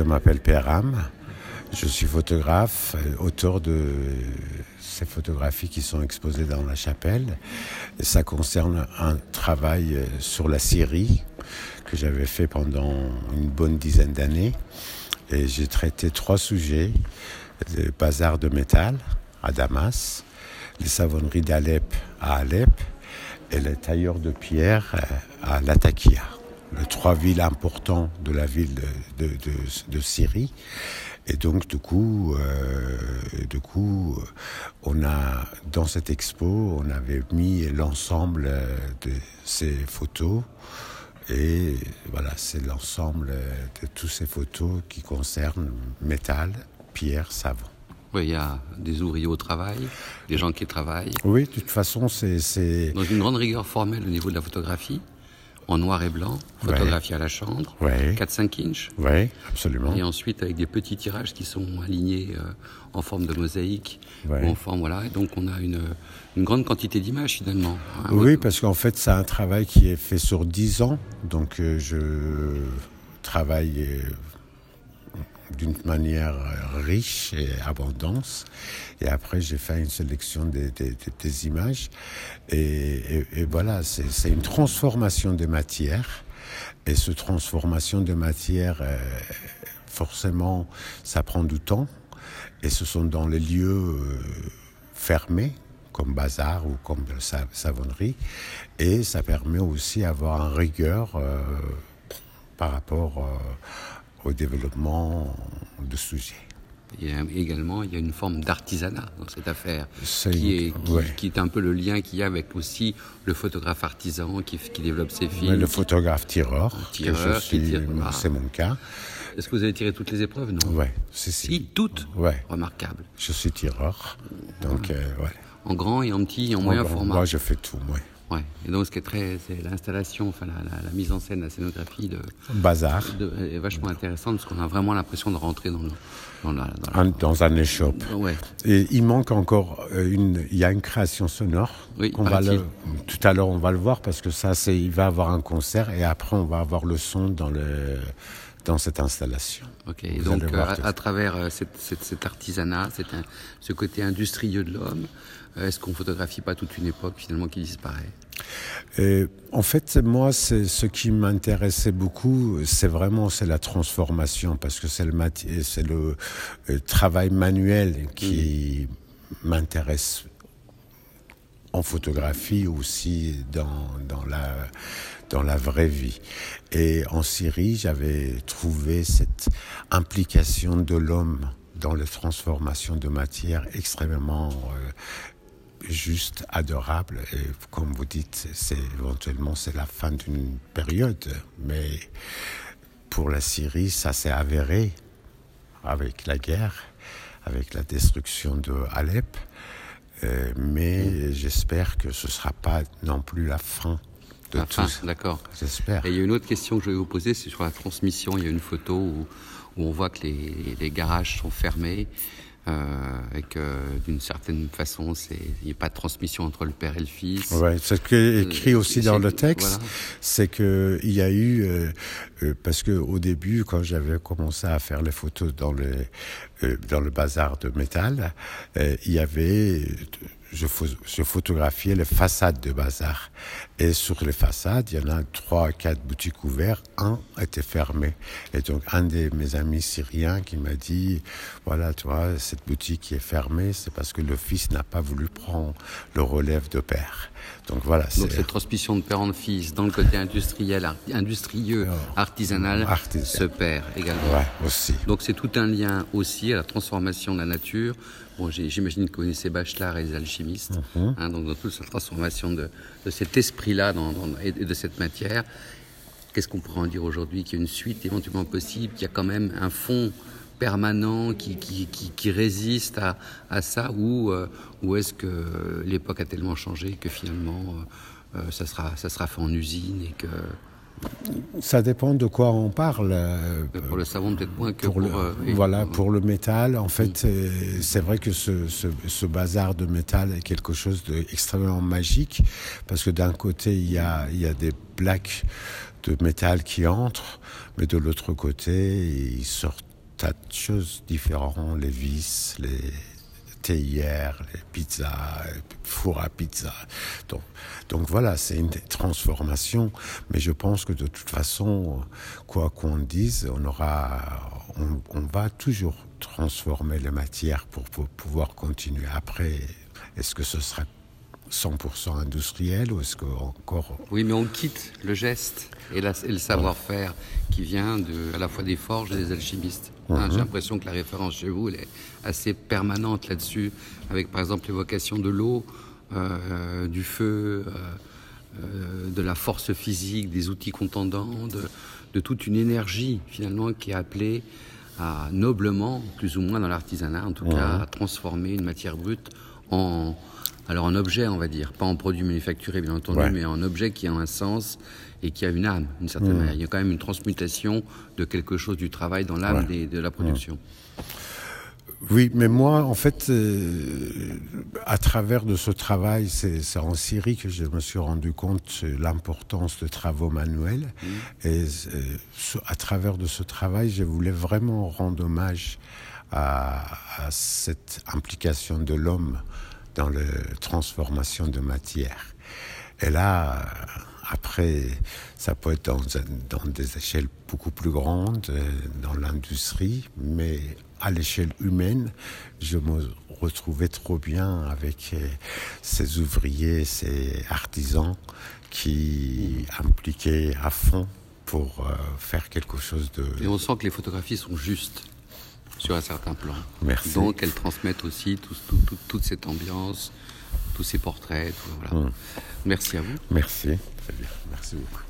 je m'appelle Peram. Je suis photographe, auteur de ces photographies qui sont exposées dans la chapelle. Ça concerne un travail sur la Syrie que j'avais fait pendant une bonne dizaine d'années. Et j'ai traité trois sujets. Le bazar de métal à Damas, les savonneries d'Alep à Alep et les tailleurs de pierre à Latakia les trois villes importantes de la ville de, de, de, Syrie. Et donc, du coup, euh, du coup, on a, dans cette expo, on avait mis l'ensemble de ces photos. Et voilà, c'est l'ensemble de toutes ces photos qui concernent métal, pierre, savon. Oui, il y a des ouvriers au travail, des gens qui travaillent. Oui, de toute façon, c'est... Dans une grande rigueur formelle au niveau de la photographie en noir et blanc, photographié à la chambre, 4-5 inches. Oui, absolument. Et ensuite avec des petits tirages qui sont alignés euh, en forme de mosaïque, en forme, voilà. Et donc on a une, une grande quantité d'images finalement. Hein. oui, parce qu'en fait c'est un travail qui est fait sur 10 ans, donc euh, je travaille euh, d'une manière riche et abondance. Et après, j'ai fait une sélection des, images. Et, voilà, c'est une transformation des matières. Et cette transformation de matière, euh, forcément, ça prend du temps. Et ce sont dans les lieux euh, fermés, comme bazar ou comme savonnerie. Et ça permet aussi d'avoir un rigueur euh, par rapport au développement de ce sujet. Il y a également il y a une forme d'artisanat dans cette affaire, qui est, qui, est un peu le lien qu'il y a avec aussi le photographe artisan qui, qui développe ses films. le photographe tireur, tireur c'est mon cas. Est-ce que vous avez tiré toutes les épreuves Non? Ouais, c'est si. toutes. Ouais. Remarquable. Je suis tireur, donc euh, ouais. En grand et en petit, en, moyen format. Moi, je fais tout, ouais. Ouais. Et donc, ce qui est très, c'est l'installation, enfin la, mise en scène, la scénographie de bazar est vachement intéressante parce qu'on a vraiment l'impression de rentrer dans, dans, la, dans, un, échoppe. Ouais. Et il manque encore euh, une, il y a une création sonore. Oui, va tout à l'heure on va le voir parce que ça c'est, il va avoir un concert et après on va avoir le son dans le dans cette installation. Ok, et donc euh, à, travers euh, cet artisanat, ce côté industrieux de l'homme, euh, est-ce qu'on photographie pas toute une époque finalement qui disparaît? En fait, moi, c'est ce qui m'intéressait beaucoup, c'est vraiment c'est la transformation parce que c'est le c'est le, travail manuel qui mm. m'intéresse en photographie aussi dans, dans la dans la vraie vie. Et en Syrie, j'avais trouvé cette implication de l'homme dans les transformations de matière extrêmement euh, juste, adorable. Et comme vous dites, c'est éventuellement c'est la fin d'une période, mais pour la Syrie, ça s'est avéré avec la guerre, avec la destruction de Alep. Euh, mais j'espère que ce ne sera pas non plus la fin de. D'accord. J'espère. Et il y a une autre question que je vais vous poser, c'est sur la transmission. Il y a une photo où, où on voit que les, les garages sont fermés. Euh, et que d'une certaine façon, il n'y a pas de transmission entre le père et le fils. Ouais, ce qui est écrit aussi dans le texte, c'est qu'il y a eu, euh, euh, parce que au début, quand j'avais commencé à faire les photos dans le, dans le bazar de métal, il y avait je, je, photographiais les façades de bazar. Et sur les façades, il y en a trois, quatre boutiques ouvertes, un était fermé. Et donc, un de mes amis syriens qui m'a dit, voilà, tu vois, cette boutique qui est fermée, c'est parce que le fils n'a pas voulu prendre le relève de père. Donc voilà. Donc cette transmission de père en fils dans le côté industriel, industrieux, oh. artisanal, se perd également. Ouais, aussi. Donc c'est tout un lien aussi à la transformation de la nature. Bon, j'imagine que vous connaissez Bachelard et les alchimistes, mhm. hein, donc dans toute cette transformation de, cet esprit-là et de cette matière. Qu'est-ce qu'on pourrait en dire aujourd'hui Qu'il y a une suite éventuellement possible, qu'il y a quand même un fond permanent qui, qui, qui, résiste à, à ça ou, euh, ou est-ce que l'époque a tellement changé que finalement euh, euh, ça, sera, ça sera fait en usine et que... Ça dépend de quoi on parle. Pour le savon, peut-être moins que pour, le, voilà, pour le métal, en fait, c'est vrai que ce, ce, ce, bazar de métal est quelque chose d'extrêmement magique, parce que d'un côté, il y a, il y a des plaques de métal qui entre, mais de l'autre côté, il sort tas de choses différentes, les vis, les théières, les pizzas, les fours à pizza. Donc, donc voilà, c'est une transformation, mais je pense que de toute façon, quoi qu'on dise, on aura, on, on va toujours transformer les matières pour, pour pouvoir continuer. Après, est-ce que ce sera 100% industriel ou est-ce que encore Oui, mais on quitte le geste et, la, et le savoir-faire qui vient de, à la fois des forges et des alchimistes. Hein, Mhm. J'ai l'impression que la référence chez vous elle est assez permanente là-dessus, avec par exemple l'évocation de l'eau, euh, du feu, euh, euh, de la force physique, des outils contendants, de, de toute une énergie finalement qui est appelée à noblement, plus ou moins dans l'artisanat en tout cas, à transformer une matière brute en alors en objet, on va dire, pas en produit manufacturé bien entendu, Ouais. mais en objet qui a un sens et qui a une âme, d'une certaine manière. Il y a quand même une transmutation de quelque chose du travail dans l'âme Ouais. de la production. Oui, mais moi, en fait, euh, à travers de ce travail, c'est en Syrie que je me suis rendu compte de l'importance de travaux manuels. Et euh, à travers de ce travail, je voulais vraiment rendre hommage à, à cette implication de l'homme dans la transformation de matière. Et là, après, ça peut être dans des échelles beaucoup plus grandes, euh, dans l'industrie, mais à l'échelle humaine, je me retrouvais trop bien avec euh, ces ouvriers, ces artisans qui impliquaient à fond pour euh, faire quelque chose de... Et on sent que les photographies sont justes sur un certain plan. Merci. Donc elles transmettent aussi tout- tout- tout- toute cette ambiance, tous ces portraits. tout- voilà. Merci à vous. Merci. Très bien. Merci beaucoup.